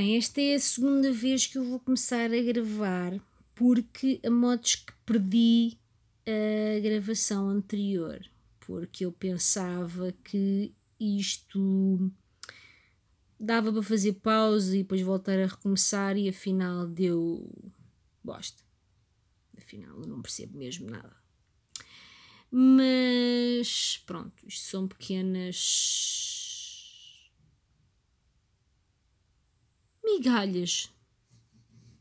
Bem, esta é a segunda vez que eu vou começar a gravar porque a modos que perdi a gravação anterior, porque eu pensava que isto dava para fazer pausa e depois voltar a recomeçar e afinal deu bosta. Afinal eu não percebo mesmo nada. Mas pronto, isto são pequenas migalhas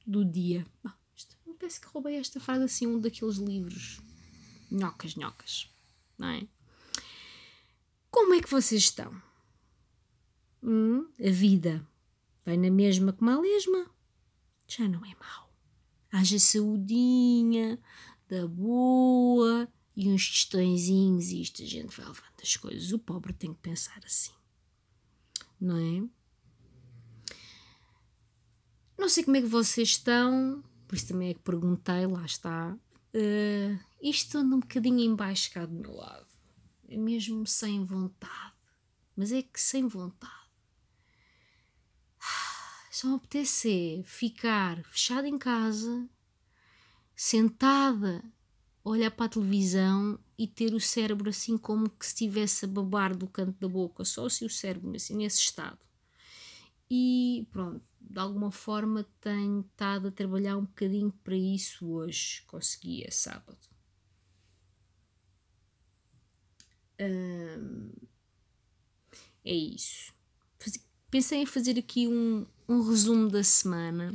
do dia. Ah, isto, parece que roubei esta frase assim, um daqueles livros nhocas, nhocas, não é? Como é que vocês estão? Hum, a vida vai na mesma como a lesma? Já não é mau. Haja saudinha, da boa, e uns testõezinhos e isto a gente vai levando as coisas. O pobre tem que pensar assim, não é? Não sei como é que vocês estão, por isso também é que perguntei, lá está. Uh, isto anda um bocadinho embaixo cá do meu lado, é mesmo sem vontade, mas é que sem vontade. Só me apetece ficar fechada em casa, sentada olhar para a televisão e ter o cérebro assim como que se estivesse a babar do canto da boca, só assim o cérebro assim nesse estado. E pronto, de alguma forma tenho estado a trabalhar um bocadinho para isso hoje, consegui, é sábado. Hum, é isso. Pensei em fazer aqui um, um resumo da semana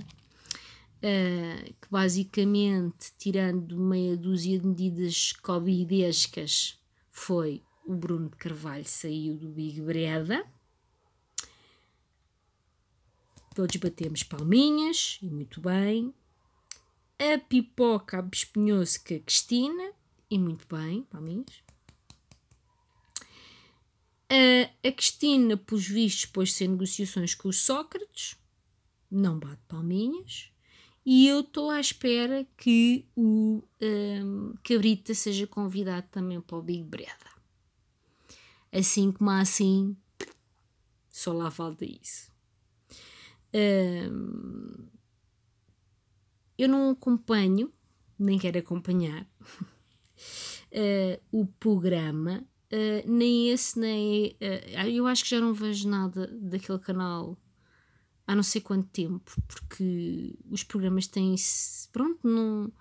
uh, que basicamente, tirando meia dúzia de medidas covidescas, foi o Bruno de Carvalho saiu do Big Breda. Todos batemos palminhas, e muito bem. A pipoca abespinhou-se com a Cristina, e muito bem, palminhas. A, a Cristina, pelos vistos, pôs-se em negociações com o Sócrates, não bate palminhas e eu estou à espera que o um, Cabrita seja convidado também para o Big Breda. Assim como assim, só lá falta isso. Um, eu não acompanho, nem quero acompanhar, uh, o programa, uh, nem esse, nem. Uh, eu acho que já não vejo nada daquele canal há não sei quanto tempo, porque os programas têm. Pronto, não.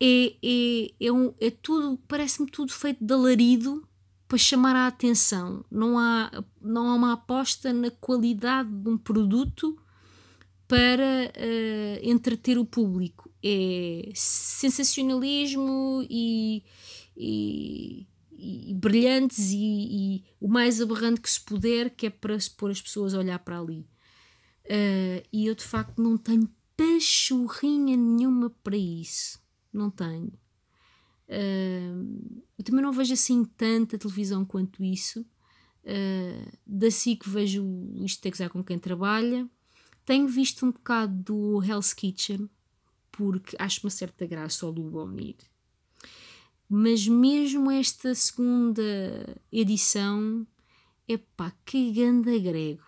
É, é, é, um, é tudo, parece-me tudo feito de alarido para chamar a atenção. Não há, não há uma aposta na qualidade de um produto para uh, entreter o público. É sensacionalismo e, e e, brilhantes e, e, o mais aberrante que se puder, que é para se pôr as pessoas a olhar para ali. Uh, e eu de facto não tenho pachorrinha nenhuma para isso. Não tenho. Uh, eu também não vejo assim tanta televisão quanto isso. Uh, da SIC vejo isto tem que usar com quem trabalha. Tenho visto um bocado do Hell's Kitchen, porque acho uma certa graça ao Lubomir mas mesmo esta segunda edição, é pá, que ganda grego.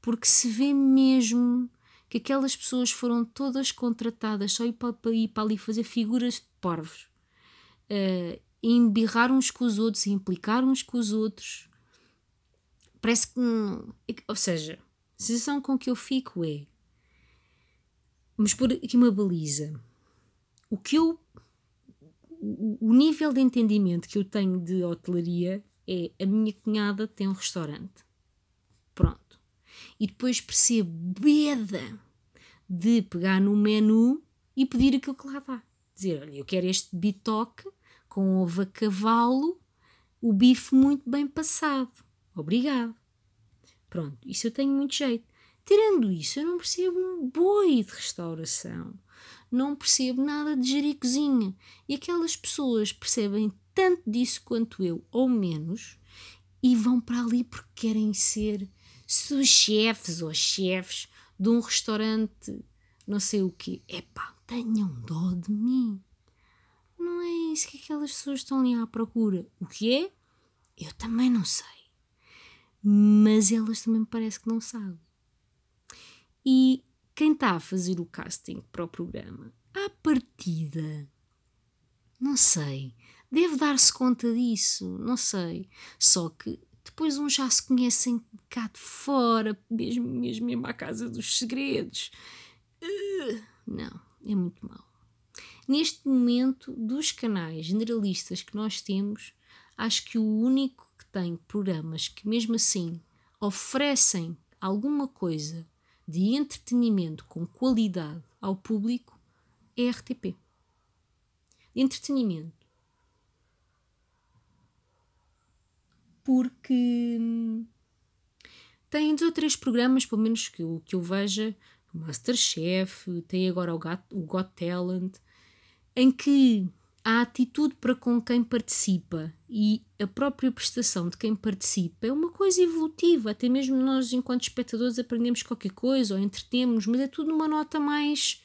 Porque se vê mesmo que aquelas pessoas foram todas contratadas só para ir para ali fazer figuras de porvos. Uh, embirrar uns com os outros, implicar uns com os outros. Parece que. Ou seja, a sensação com que eu fico é. Vamos pôr aqui uma baliza. O que eu o, nível de entendimento que eu tenho de hotelaria é a minha cunhada tem um restaurante. Pronto. E depois percebo beda de pegar no menu e pedir aquilo que lá está. Dizer, olha, eu quero este bitoque com ovo a cavalo, o bife muito bem passado. Obrigado. Pronto, isso eu tenho muito jeito. Tirando isso, eu não percebo um boi de restauração não percebo nada de gerir cozinha. E aquelas pessoas percebem tanto disso quanto eu, ou menos, e vão para ali porque querem ser sous-chefes ou chefes de um restaurante, não sei o quê. Epá, tenham dó de mim. Não é isso que aquelas pessoas estão ali à procura. O que é? Eu também não sei. Mas elas também me parece que não sabem. E quem está a fazer o casting para o programa, à partida, não sei, deve dar-se conta disso, não sei. Só que depois uns já se conhecem cá de fora, mesmo, mesmo, mesmo à casa dos segredos. Uh, não, é muito mau. Neste momento, dos canais generalistas que nós temos, acho que o único que tem programas que, mesmo assim, oferecem alguma coisa de entretenimento com qualidade ao público é RTP. Entretenimento. Porque hum, tem dois ou três programas, pelo menos que eu, que eu veja, Masterchef, tem agora o Got, o Got Talent, em que a atitude para com quem participa e a própria prestação de quem participa é uma coisa evolutiva. Até mesmo nós, enquanto espectadores, aprendemos qualquer coisa ou entretemos, mas é tudo numa nota mais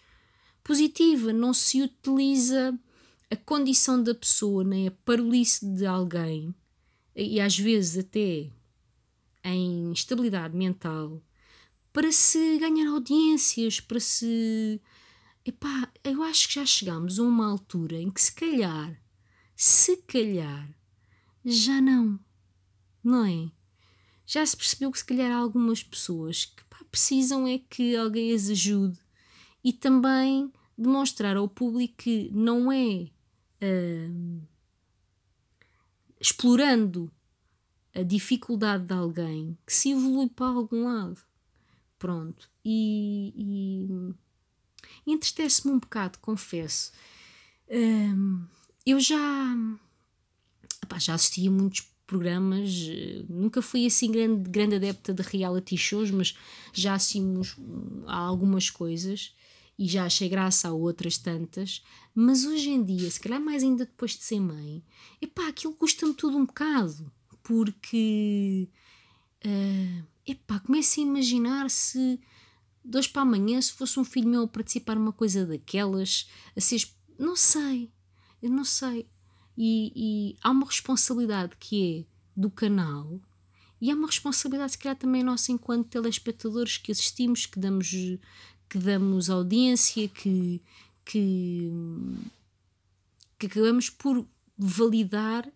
positiva. Não se utiliza a condição da pessoa, nem a parolice de alguém, e às vezes até em estabilidade mental, para se ganhar audiências, para se Epá, eu acho que já chegamos a uma altura em que se calhar, se calhar, já não, não é? Já se percebeu que se calhar há algumas pessoas que pá, precisam é que alguém as ajude e também demonstrar ao público que não é uh, explorando a dificuldade de alguém que se evolui para algum lado. Pronto. E, e entristece-me um bocado, confesso. Um, eu já, já assisti a muitos programas, nunca fui assim grande, grande adepta de reality shows, mas já assistimos a algumas coisas e já achei graça a outras tantas, mas hoje em dia, se calhar mais ainda depois de ser mãe, epá, aquilo custa-me tudo um bocado, porque uh, epá, começo a imaginar se de hoje para amanhã, se fosse um filho meu a participar numa coisa daquelas, a ser. Não sei, eu não sei. E, e há uma responsabilidade que é do canal e há uma responsabilidade, se calhar, também nossa enquanto telespectadores que assistimos, que damos, que damos audiência, que, que, que acabamos por validar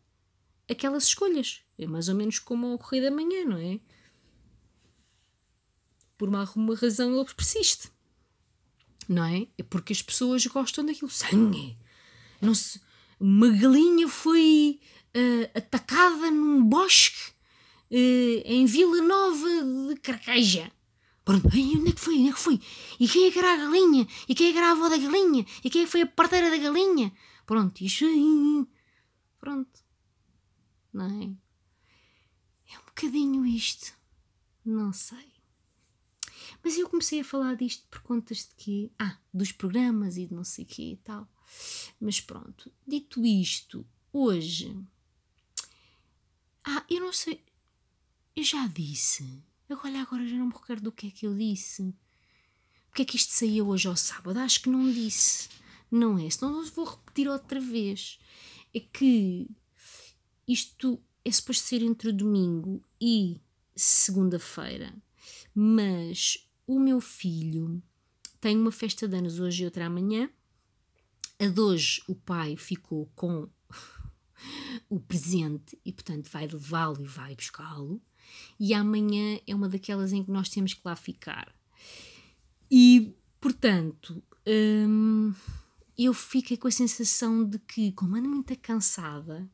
aquelas escolhas. É mais ou menos como o Correio da Manhã, não é? Por uma, uma razão ele persiste. Não é? É porque as pessoas gostam daquilo. Sangue! Não se, uma galinha foi uh, atacada num bosque uh, em Vila Nova de Carcaja. Pronto, e onde é que foi? Onde é que foi? E quem é que era a galinha? E quem é que era a avó da galinha? E quem é que foi a parteira da galinha? Pronto, isto. Pronto. Não é? É um bocadinho isto. Não sei. Mas eu comecei a falar disto por contas de quê? Ah, dos programas e de não sei quê e tal. Mas pronto, dito isto, hoje. Ah, eu não sei. Eu já disse. Agora, agora já não me recordo do que é que eu disse. Porque é que isto saiu hoje ao sábado? Acho que não disse. Não é? Senão vou repetir outra vez. É que isto é suposto ser entre domingo e segunda-feira, mas o meu filho tem uma festa de anos hoje e outra amanhã. A de hoje o pai ficou com o presente e, portanto, vai levá-lo e vai buscá-lo. E amanhã é uma daquelas em que nós temos que lá ficar. E, portanto, hum, eu fiquei com a sensação de que, como ando muito cansada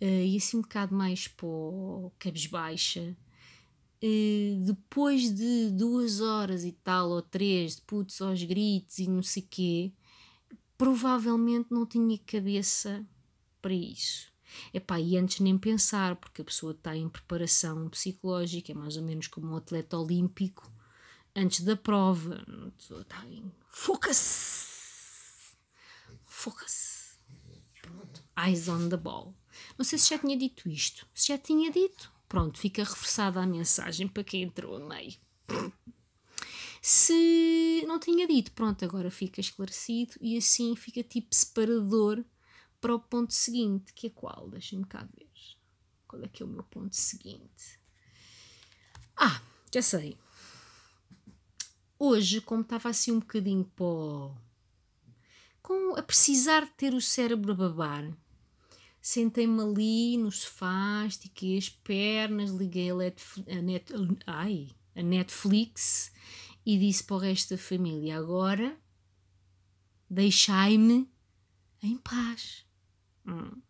uh, e assim um bocado mais pó, cabisbaixa, depois de duas horas e tal, ou três, de putz aos gritos e não sei quê, provavelmente não tinha cabeça para isso. Epá, e antes nem pensar, porque a pessoa está em preparação psicológica, é mais ou menos como um atleta olímpico, antes da prova, está em focus, focus, eyes on the ball. Não sei se já tinha dito isto, se já tinha dito, Pronto, fica reforçada a mensagem para quem entrou a meio. Se não tinha dito, pronto, agora fica esclarecido e assim fica tipo separador para o ponto seguinte, que é qual? Deixem-me cá ver. Qual é que é o meu ponto seguinte? Ah, já sei. hoje, como estava assim um bocadinho pó, com a precisar de ter o cérebro a babar, sentei-me ali no sofá, estiquei as pernas, liguei a, net, ai, a Netflix e disse para o resto da família: agora deixai-me em paz. Hum.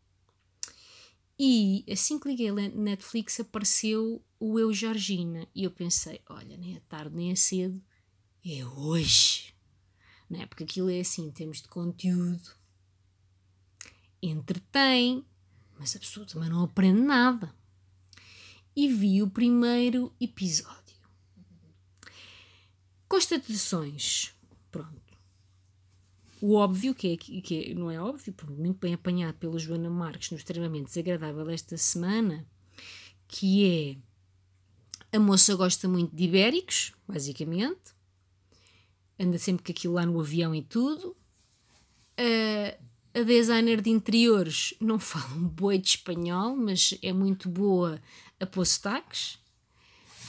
E assim que liguei a Netflix apareceu o Eu Georgina e eu pensei: olha, nem é tarde nem é cedo, é hoje. Não é? Porque aquilo é assim, em termos de conteúdo, entretém, mas a pessoa também não aprende nada. E vi o primeiro episódio. Constatações. Pronto. O óbvio, que, é, que é, não é óbvio, muito bem apanhado pela Joana Marques no extremamente desagradável esta semana, que é a moça gosta muito de ibéricos, basicamente, anda sempre com aquilo lá no avião e tudo. A, a designer de interiores não fala um boi de espanhol, mas é muito boa a pôr sotaques.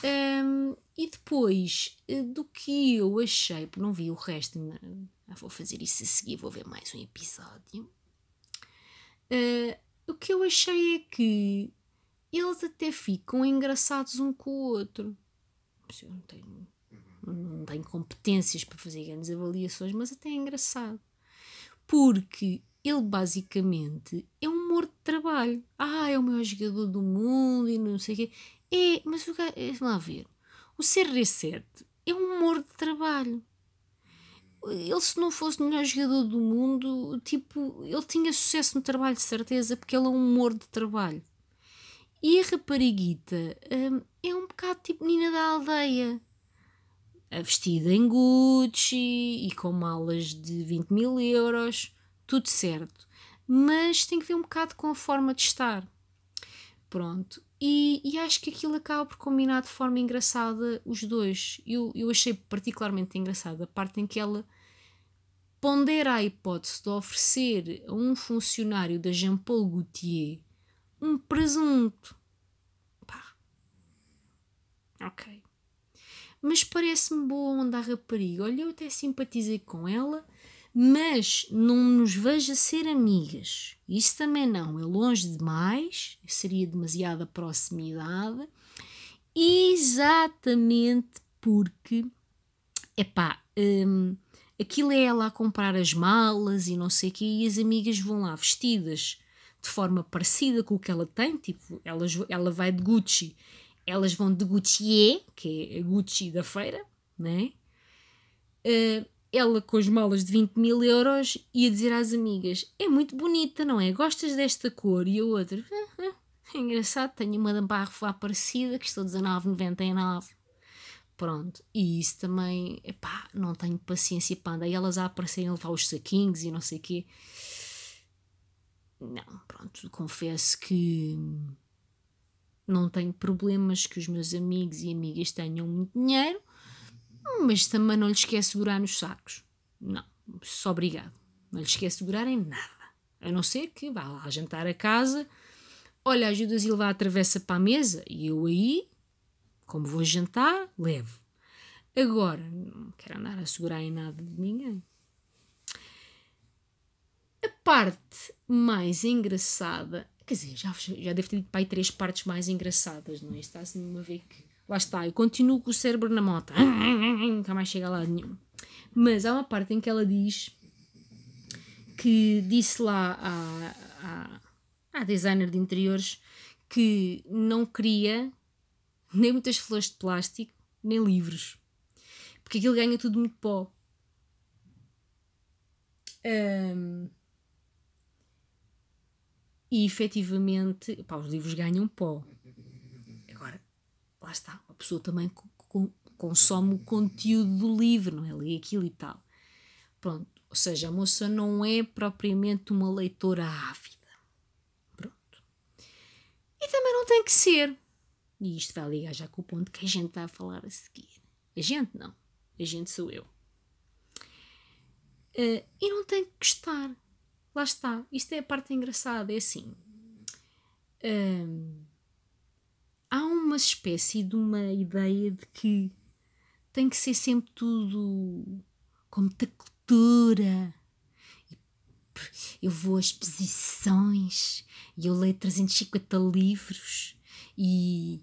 Um, e depois eh, do que eu achei, porque não vi o resto, vou fazer isso a seguir, vou ver mais um episódio. Uh, o que eu achei é que eles até ficam engraçados um com o outro. Eu não tenho, não tenho competências para fazer grandes avaliações, mas até é engraçado. Porque ele basicamente é um humor de trabalho. Ah, é o maior jogador do mundo e não sei o quê. É, mas o gajo, é, lá ver. O CR7 é um humor de trabalho ele se não fosse o melhor jogador do mundo, tipo, ele tinha sucesso no trabalho de certeza, porque ele é um humor de trabalho. E a rapariguita hum, é um bocado tipo menina da aldeia. Vestida em Gucci e com malas de 20 mil euros, tudo certo. Mas tem que ver um bocado com a forma de estar. Pronto. E, e, acho que aquilo acaba por combinar de forma engraçada os dois. Eu, eu achei particularmente engraçada a parte em que ela pondera a hipótese de oferecer a um funcionário da Jean-Paul Gaultier um presunto. Pá. Ok. Mas parece-me boa onda a rapariga. Olha, eu até simpatizei com ela, mas não nos veja ser amigas. Isso também não. É longe demais, seria demasiada proximidade. Exatamente porque, epá, hum, aquilo é ela a comprar as malas e não sei o quê, e as amigas vão lá vestidas de forma parecida com o que ela tem, tipo, elas, ela vai de Gucci, elas vão de Gucci, que é a Gucci da feira, né? Uh, ela com as malas de 20 mil euros ia dizer às amigas: É muito bonita, não é? Gostas desta cor? E a outra: ah, ah, É engraçado, tenho uma da Barro parecida que estou 19,99. Pronto, e isso também, epá, não tenho paciência para andar. E elas a aparecerem a levar os saquinhos e não sei o quê. Não, pronto, confesso que não tenho problemas que os meus amigos e amigas tenham muito dinheiro, mas também não lhes quer segurar nos sacos. Não, só obrigado. Não lhes quer segurar em nada. A não ser que vá lá jantar a casa, olha, ajudas a levar a travessa para a mesa e eu aí como vou jantar, levo. Agora, não quero andar a segurar em nada de ninguém. A parte mais engraçada, quer dizer, já, já deve ter dito para aí três partes mais engraçadas, não é? Está assim uma vez que. Lá está, eu continuo com o cérebro na moto, nunca mais chega a lado nenhum. Mas há uma parte em que ela diz que disse lá à, à, à designer de interiores que não queria nem muitas flores de plástico, nem livros. Porque aquilo ganha tudo muito pó. Um, e efetivamente, pá, os livros ganham pó. Lá está, a pessoa também consome o conteúdo do livro, não é? Lê aquilo e tal. Pronto, ou seja, a moça não é propriamente uma leitora ávida. Pronto. E também não tem que ser. E isto vai ligar já com o ponto que a gente está a falar a seguir. A gente não. A gente sou eu. Uh, e não tem que gostar. Lá está. Isto é a parte engraçada. É assim. Uh, há uma espécie de uma ideia de que tem que ser sempre tudo com muita cultura. Eu vou a exposições e eu leio 350 livros e,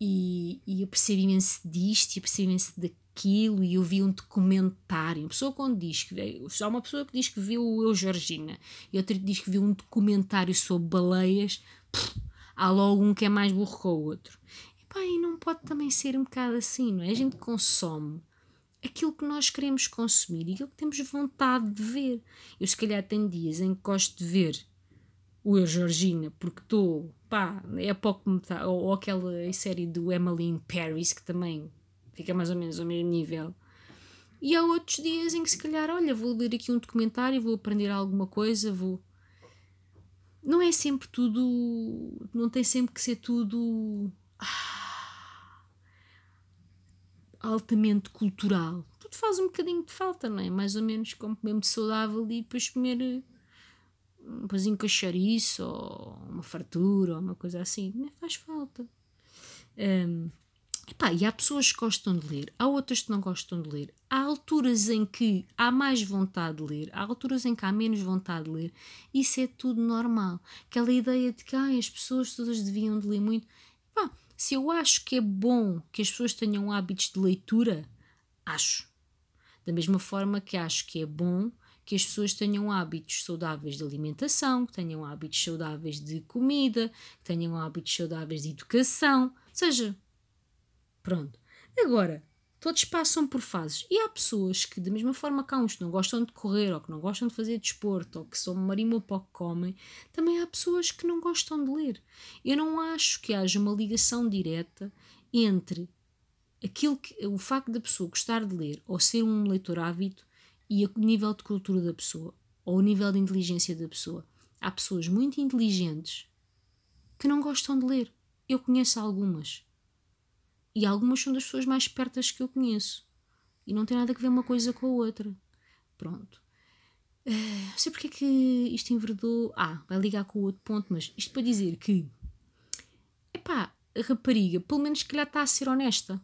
e, e eu percebo imenso disto e eu percebo imenso daquilo e eu vi um documentário. Uma pessoa quando diz que há uma pessoa que diz que viu o Eu Georgina e outra que diz que viu um documentário sobre baleias, pff, há logo um que é mais burro que o outro. E pá, e não pode também ser um bocado assim, não é? A gente consome aquilo que nós queremos consumir e aquilo que temos vontade de ver. Eu, se calhar, tenho dias em que gosto de ver o Eu Georgina, porque estou, pá, é pouco tá, ou, ou aquela série do Emily in Paris, que também fica mais ou menos ao mesmo nível. E há outros dias em que, se calhar, olha, vou ler aqui um documentário, vou aprender alguma coisa, vou. Não é sempre tudo. Não tem sempre que ser tudo. Ah, altamente cultural. Tudo faz um bocadinho de falta, não é? Mais ou menos como de saudável e depois comer um com chouriço ou uma fartura ou uma coisa assim, não faz falta. Um, epá, e há pessoas que gostam de ler, há outras que não gostam de ler. Há alturas em que há mais vontade de ler, há alturas em que há menos vontade de ler. Isso é tudo normal. Aquela ideia de que ah, as pessoas todas deviam de ler muito. Epá, se eu acho que é bom que as pessoas tenham hábitos de leitura, acho. Da mesma forma que acho que é bom que as pessoas tenham hábitos saudáveis de alimentação, que tenham hábitos saudáveis de comida, que tenham hábitos saudáveis de educação, seja, pronto. Agora, todos passam por fases e há pessoas que, da mesma forma que há uns que não gostam de correr ou que não gostam de fazer desporto ou que são que comem, também há pessoas que não gostam de ler. Eu não acho que haja uma ligação direta entre aquilo que, o facto da pessoa gostar de ler ou ser um leitor ávido e o nível de cultura da pessoa ou o nível de inteligência da pessoa. Há pessoas muito inteligentes que não gostam de ler. Eu conheço algumas. E algumas são das pessoas mais espertas que eu conheço. E não tem nada a ver uma coisa com a outra. Pronto. Uh, não sei porque é que isto enverdou. Ah, vai ligar com o outro ponto, mas isto para dizer que. Epá, a rapariga, pelo menos que calhar está a ser honesta.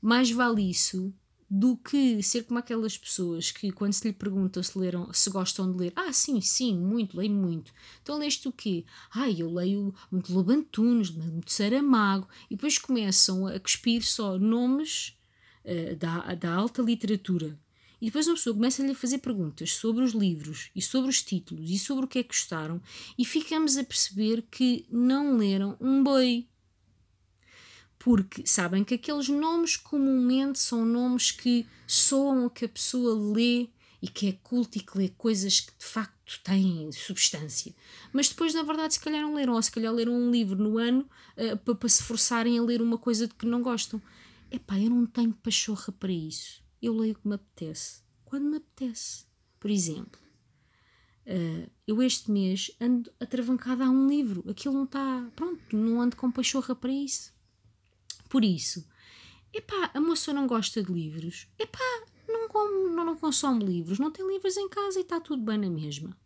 Mais vale isso do que ser como aquelas pessoas que, quando se lhe pergunta se, leram, se gostam de ler, ah, sim, sim, muito, leio muito. Então leste o quê? Ah, eu leio muito Lobo Antunes, muito Saramago, e depois começam a cuspir só nomes uh, da, da alta literatura. E depois uma pessoa começa-lhe a fazer perguntas sobre os livros e sobre os títulos e sobre o que é que gostaram, e ficamos a perceber que não leram um boi porque sabem que aqueles nomes comumente são nomes que soam a que a pessoa lê e que é culto e que lê coisas que de facto têm substância. Mas depois, na verdade, se calhar não leram, ou se calhar leram um livro no ano uh, para, para se forçarem a ler uma coisa de que não gostam. Epá, eu não tenho pachorra para isso. Eu leio o que me apetece. Quando me apetece. Por exemplo, uh, eu este mês ando atravancada a um livro. Aquilo não está. Pronto, não ando com pachorra para isso. Por isso, epá, a moça não gosta de livros, epá, não, come, não, não consome livros, não tem livros em casa e está tudo bem na mesma.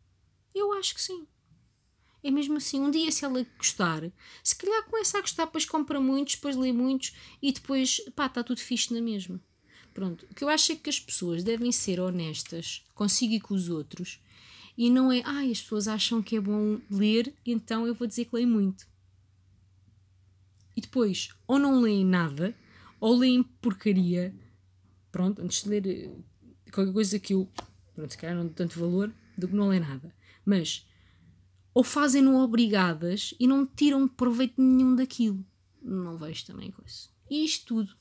Eu acho que sim. É mesmo assim, um dia se ela gostar, se calhar começa a gostar, depois compra muitos, depois lê muitos e depois, pá, está tudo fixe na mesma. Pronto, o que eu acho é que as pessoas devem ser honestas consigo e com os outros e não é, ai, ah, as pessoas acham que é bom ler, então eu vou dizer que leio muito e depois ou não leem nada ou leem porcaria. Pronto, antes de ler eh, qualquer coisa que eu, pronto, se calhar não dou tanto valor do que não ler nada. Mas ou fazem-no obrigadas e não tiram proveito nenhum daquilo. Não vejo também isso. E isto tudo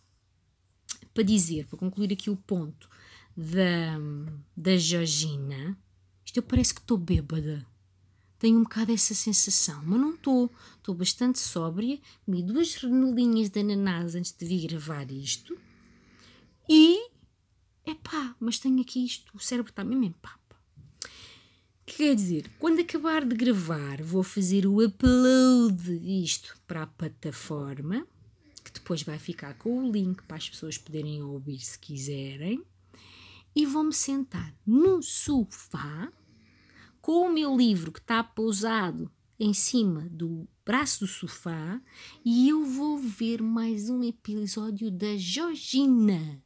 para dizer, para concluir aqui o ponto da, da Georgina, isto eu parece que estou bêbada tenho um bocado essa sensação, mas não estou. Estou bastante sóbria, comi duas renelinhas de ananás antes de vir gravar isto e. Epá, mas tenho aqui isto, o cérebro está mesmo em papa. Que quer dizer, quando acabar de gravar, vou fazer o upload disto para a plataforma, que depois vai ficar com o link para as pessoas poderem ouvir se quiserem, e vou-me sentar no sofá com o meu livro que está pousado em cima do braço do sofá e eu vou ver mais um episódio da Georgina.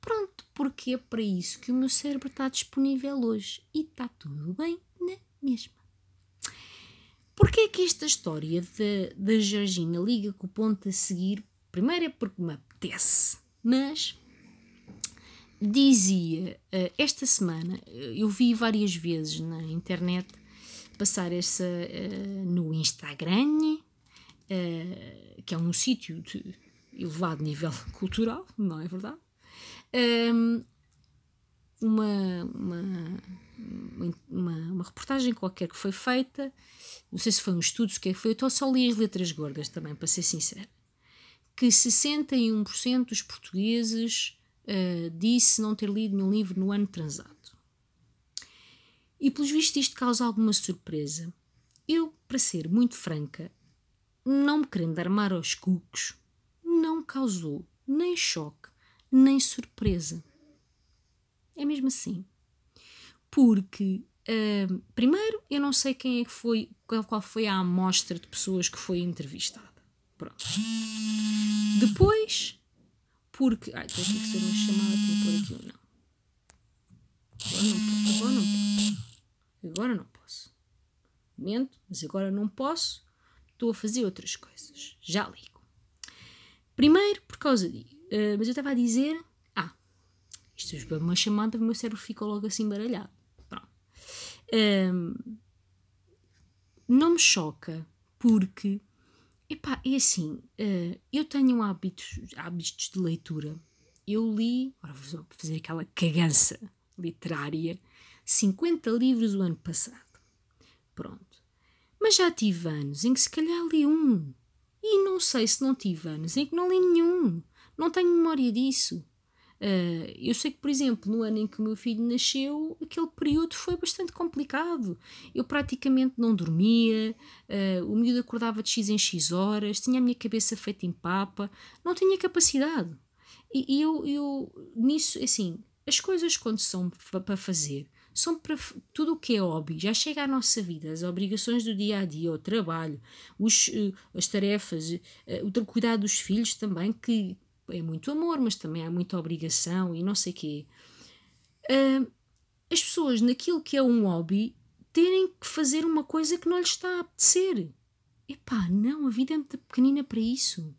Pronto, porque é para isso que o meu cérebro está disponível hoje e está tudo bem na mesma. Porquê é que esta história da Georgina liga com o ponto a seguir? Primeiro é porque me apetece, mas dizia uh, esta semana, eu vi várias vezes na internet passar essa uh, no Instagram, que é um sítio de elevado nível cultural, não é verdade? Um, uma, uma, uma, uma, reportagem qualquer que foi feita, não sei se foi um estudo, se que foi, eu só li as letras gordas também, para ser sincera, que 61% dos portugueses uh, disse não ter lido nenhum livro no ano transado. E pelos vistos isto causa alguma surpresa. Eu, para ser muito franca, não me querendo armar aos cucos, não causou nem choque, nem surpresa. É mesmo assim. Porque, uh, primeiro, eu não sei quem é que foi, qual foi a amostra de pessoas que foi entrevistada. Pronto. Depois, porque. Ai, estou aqui que ser uma chamada, para pôr aqui um não. Agora não, posso. Agora não posso. Mento, mas agora não posso. Estou a fazer outras coisas. Já ligo. Primeiro, por causa de. Uh, mas eu estava a dizer. Ah, isto é uma chamada, o meu cérebro ficou logo assim baralhado. Pronto. Um, não me choca porque Epá, é assim, uh, eu tenho hábitos, hábitos de leitura. Eu li, agora vou fazer aquela cagança literária, 50 livros o ano passado. Pronto. Mas já tive anos em que se calhar li um. E não sei se não tive anos em que não li nenhum. Não tenho memória disso. Uh, eu sei que, por exemplo, no ano em que o meu filho nasceu, aquele período foi bastante complicado. Eu praticamente não dormia, uh, o miúdo acordava de X em X horas, tinha a minha cabeça feita em papa, não tinha capacidade. E, e eu, eu, nisso, assim, as coisas quando são para fazer, são para tudo o que é hobby, já chega à nossa vida, as obrigações do dia a dia, o trabalho, os, uh, as tarefas, o cuidado dos filhos também, que é muito amor, mas também há muita obrigação e não sei quê. Uh, as pessoas, naquilo que é um hobby, terem que fazer uma coisa que não lhes está a apetecer. Epá, não, a vida é muito pequenina para isso.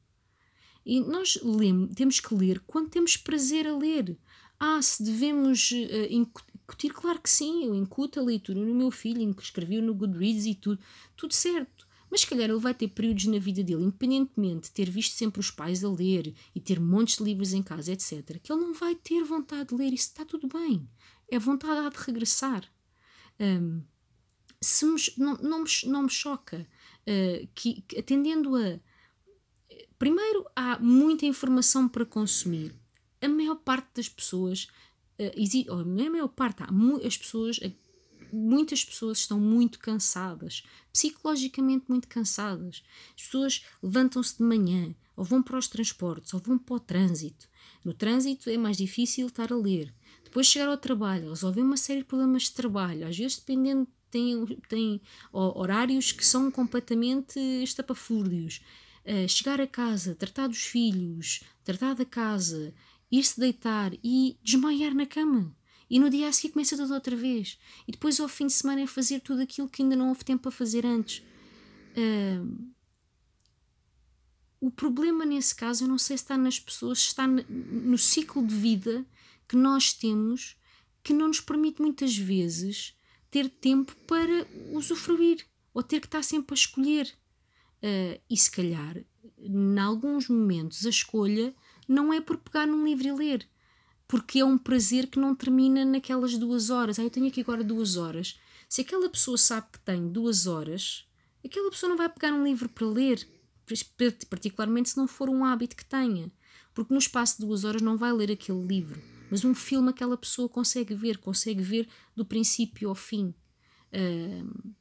E nós lemos, temos que ler quando temos prazer a ler. Ah, se devemos uh, incutir, claro que sim, eu incuto a leitura no meu filho, escrevi no Goodreads e tudo, tudo certo. Mas se calhar ele vai ter períodos na vida dele, independentemente de ter visto sempre os pais a ler e ter montes de livros em casa, etc., que ele não vai ter vontade de ler. Isso está tudo bem. É vontade de regressar. Um, se me, não, não, me, não me choca uh, que, atendendo a. Primeiro, há muita informação para consumir. A maior parte das pessoas. Uh, ou a maior parte, há, as pessoas, muitas pessoas estão muito cansadas, psicologicamente muito cansadas. As pessoas levantam-se de manhã, ou vão para os transportes, ou vão para o trânsito. No trânsito é mais difícil estar a ler. Depois chegar ao trabalho, resolver uma série de problemas de trabalho, às vezes dependendo, tem, tem horários que são completamente estapafúrdios. Uh, chegar a casa, tratar dos filhos, tratar da casa, ir-se deitar e desmaiar na cama. E no dia a seguir começa tudo outra vez. E depois ao fim de semana é fazer tudo aquilo que ainda não houve tempo para fazer antes. Uh, o problema nesse caso, eu não sei se está nas pessoas, está no ciclo de vida que nós temos que não nos permite muitas vezes ter tempo para usufruir ou ter que estar sempre a escolher. Uh, e se calhar, em alguns momentos, a escolha não é por pegar num livro e ler, porque é um prazer que não termina naquelas duas horas. Ah, eu tenho aqui agora duas horas. Se aquela pessoa sabe que tem duas horas, aquela pessoa não vai pegar um livro para ler, particularmente se não for um hábito que tenha, porque no espaço de duas horas não vai ler aquele livro. Mas um filme aquela pessoa consegue ver, consegue ver do princípio ao fim. Uh,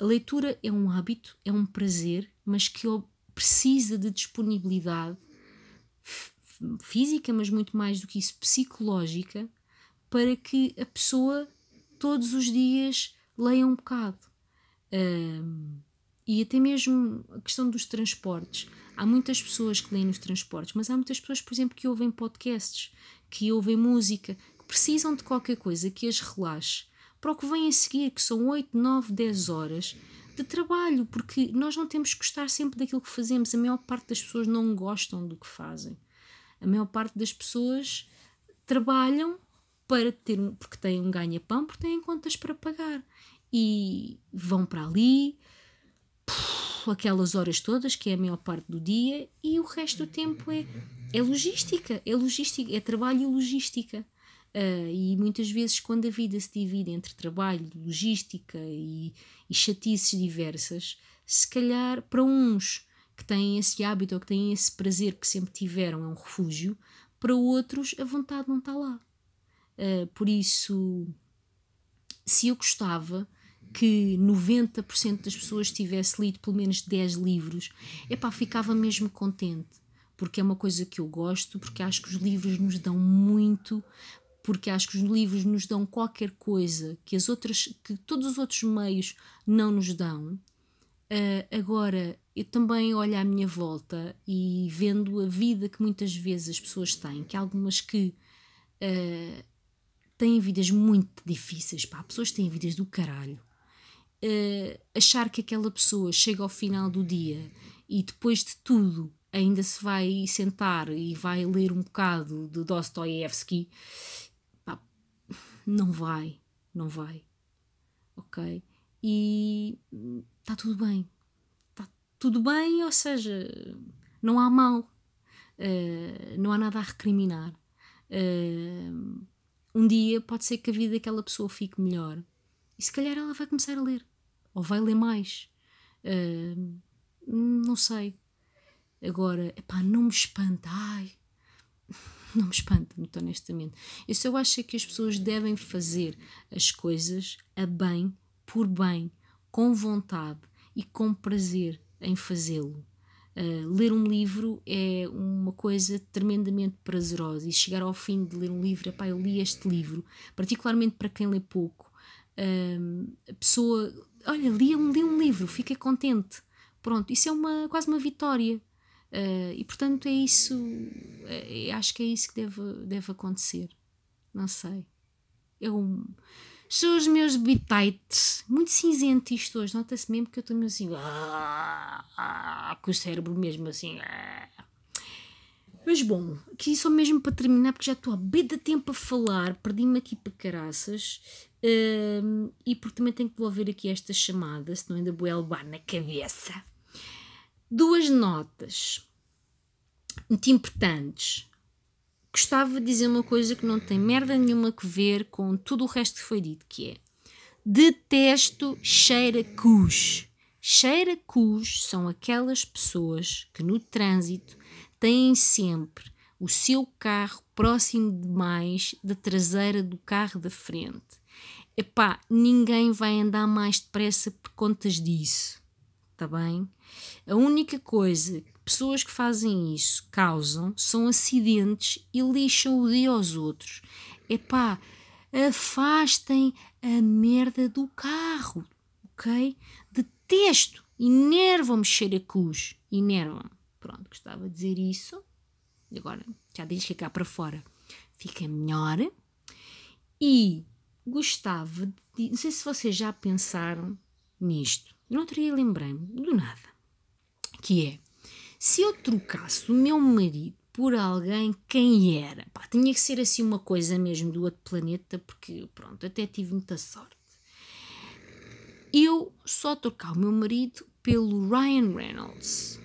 a leitura é um hábito, é um prazer, mas que precisa de disponibilidade física, mas muito mais do que isso, psicológica, para que a pessoa todos os dias leia um bocado. Um, e até mesmo a questão dos transportes. Há muitas pessoas que leem nos transportes, mas há muitas pessoas, por exemplo, que ouvem podcasts, que ouvem música, que precisam de qualquer coisa que as relaxe, para o que vem a seguir, que são 8, 9, 10 horas de trabalho, porque nós não temos que gostar sempre daquilo que fazemos. A maior parte das pessoas não gostam do que fazem. A maior parte das pessoas trabalham para ter um, porque têm um ganha-pão, porque têm contas para pagar. E vão para ali, puf, aquelas horas todas, que é a maior parte do dia, e o resto do tempo é, é logística, é logística, é trabalho e logística. Uh, e muitas vezes, quando a vida se divide entre trabalho, logística e, e chatices diversas, se calhar para uns que têm esse hábito ou que têm esse prazer que sempre tiveram, é um refúgio, para outros a vontade não está lá. Uh, por isso, se eu gostava que 90% das pessoas tivesse lido pelo menos 10 livros, epá, ficava mesmo contente. Porque é uma coisa que eu gosto, porque acho que os livros nos dão muito porque acho que os livros nos dão qualquer coisa que as outras que todos os outros meios não nos dão uh, agora eu também olho à minha volta e vendo a vida que muitas vezes as pessoas têm que algumas que uh, têm vidas muito difíceis pá, pessoas têm vidas do caralho uh, achar que aquela pessoa chega ao final do dia e depois de tudo ainda se vai sentar e vai ler um bocado de Dostoiévski não vai, não vai. Ok? E está tudo bem. Tudo bem, ou seja, não há mal. Uh, não há nada a recriminar. Uh, um dia pode ser que a vida daquela pessoa fique melhor. E se calhar ela vai começar a ler. Ou vai ler mais. Uh, não sei. Agora, epá, não me espanta. Ai, não me espanta, muito honestamente. Eu só acho que as pessoas devem fazer as coisas a bem, por bem, com vontade e com prazer em fazê-lo. Uh, ler um livro é uma coisa tremendamente prazerosa e chegar ao fim de ler um livro, epá, eu li este livro, particularmente para quem lê pouco, uh, a pessoa, olha, li um, li um livro, fica contente. Pronto, isso é uma, quase uma vitória. Uh, e portanto é isso, é, acho que é isso que deve, deve acontecer. Não sei. Eu, são os meus bitites, muito cinzento isto hoje, nota-se mesmo que eu estou assim, ah, com o cérebro mesmo assim. Ah. Mas bom, aqui só mesmo para terminar, porque já estou a bem de tempo a falar, perdi-me aqui para caraças, uh, e porque também tenho que devolver aqui esta chamada, senão ainda vou levar na cabeça duas notas muito importantes. Gostava de dizer uma coisa que não tem merda nenhuma a ver com tudo o resto que foi dito, que é detesto cheira-cus. Cheira-cus são aquelas pessoas que no trânsito têm sempre o seu carro próximo demais da traseira do carro da frente. Epá, ninguém vai andar mais depressa por contas disso, tá bem? A única coisa pessoas que fazem isso causam são acidentes e lixam o dia aos outros. Epá, afastem a merda do carro, ok? Detesto, enervam-me xeracus, enervam-me. Pronto, gostava de dizer isso. Agora, já diz que cá para fora fica melhor. E gostava de. Não sei se vocês já pensaram nisto. Não teria lembrei-me do nada que é se eu trocasse o meu marido por alguém, quem era? Pá, tinha que ser assim uma coisa mesmo do outro planeta, porque pronto, até tive muita sorte. Eu só trocar o meu marido pelo Ryan Reynolds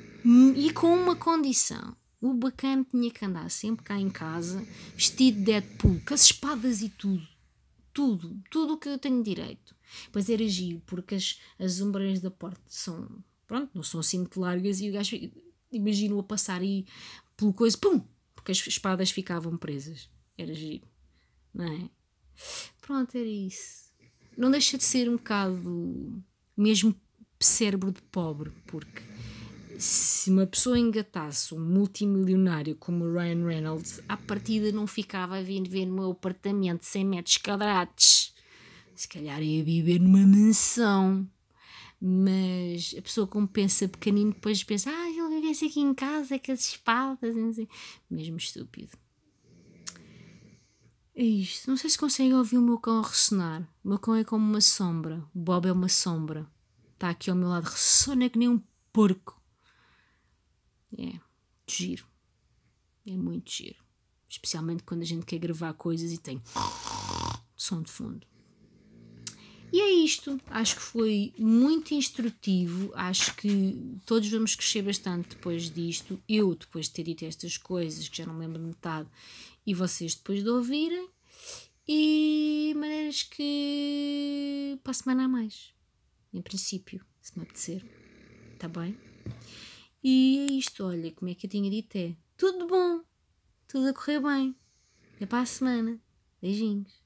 e com uma condição. O bacana tinha que andar sempre cá em casa, vestido de Deadpool, com as espadas e tudo. Tudo, tudo o que eu tenho direito. Pois era giro, porque as, as ombreiras da porta são pronto, não são assim muito largas e o gajo imagino a passar aí pelo coisa, pum, porque as espadas ficavam presas. Era giro, não é? Pronto, era isso. Não deixa de ser um bocado mesmo cérebro de pobre, porque se uma pessoa engatasse um multimilionário como o Ryan Reynolds, à partida não ficava a vir ver no meu apartamento 100 metros quadrados. Se calhar ia viver numa mansão mas a pessoa como pensa pequenino depois pensa, ah, vivesse aqui em casa com as espadas, mesmo estúpido. É isto. Não sei se conseguem ouvir o meu cão ressonar. O meu cão é como uma sombra. O Bob é uma sombra. Está aqui ao meu lado, ressona que nem um porco. É, giro. É muito giro. Especialmente quando a gente quer gravar coisas e tem som de fundo. E é isto. Acho que foi muito instrutivo. Acho que todos vamos crescer bastante depois disto. Eu, depois de ter dito estas coisas, que já não me lembro de metade, e vocês depois de ouvirem. E maneiras que para a semana a mais. Em princípio, se me apetecer. Está bem? E é isto, olha, como é que eu tinha dito é tudo bom, tudo a correr bem. É para a semana. Beijinhos.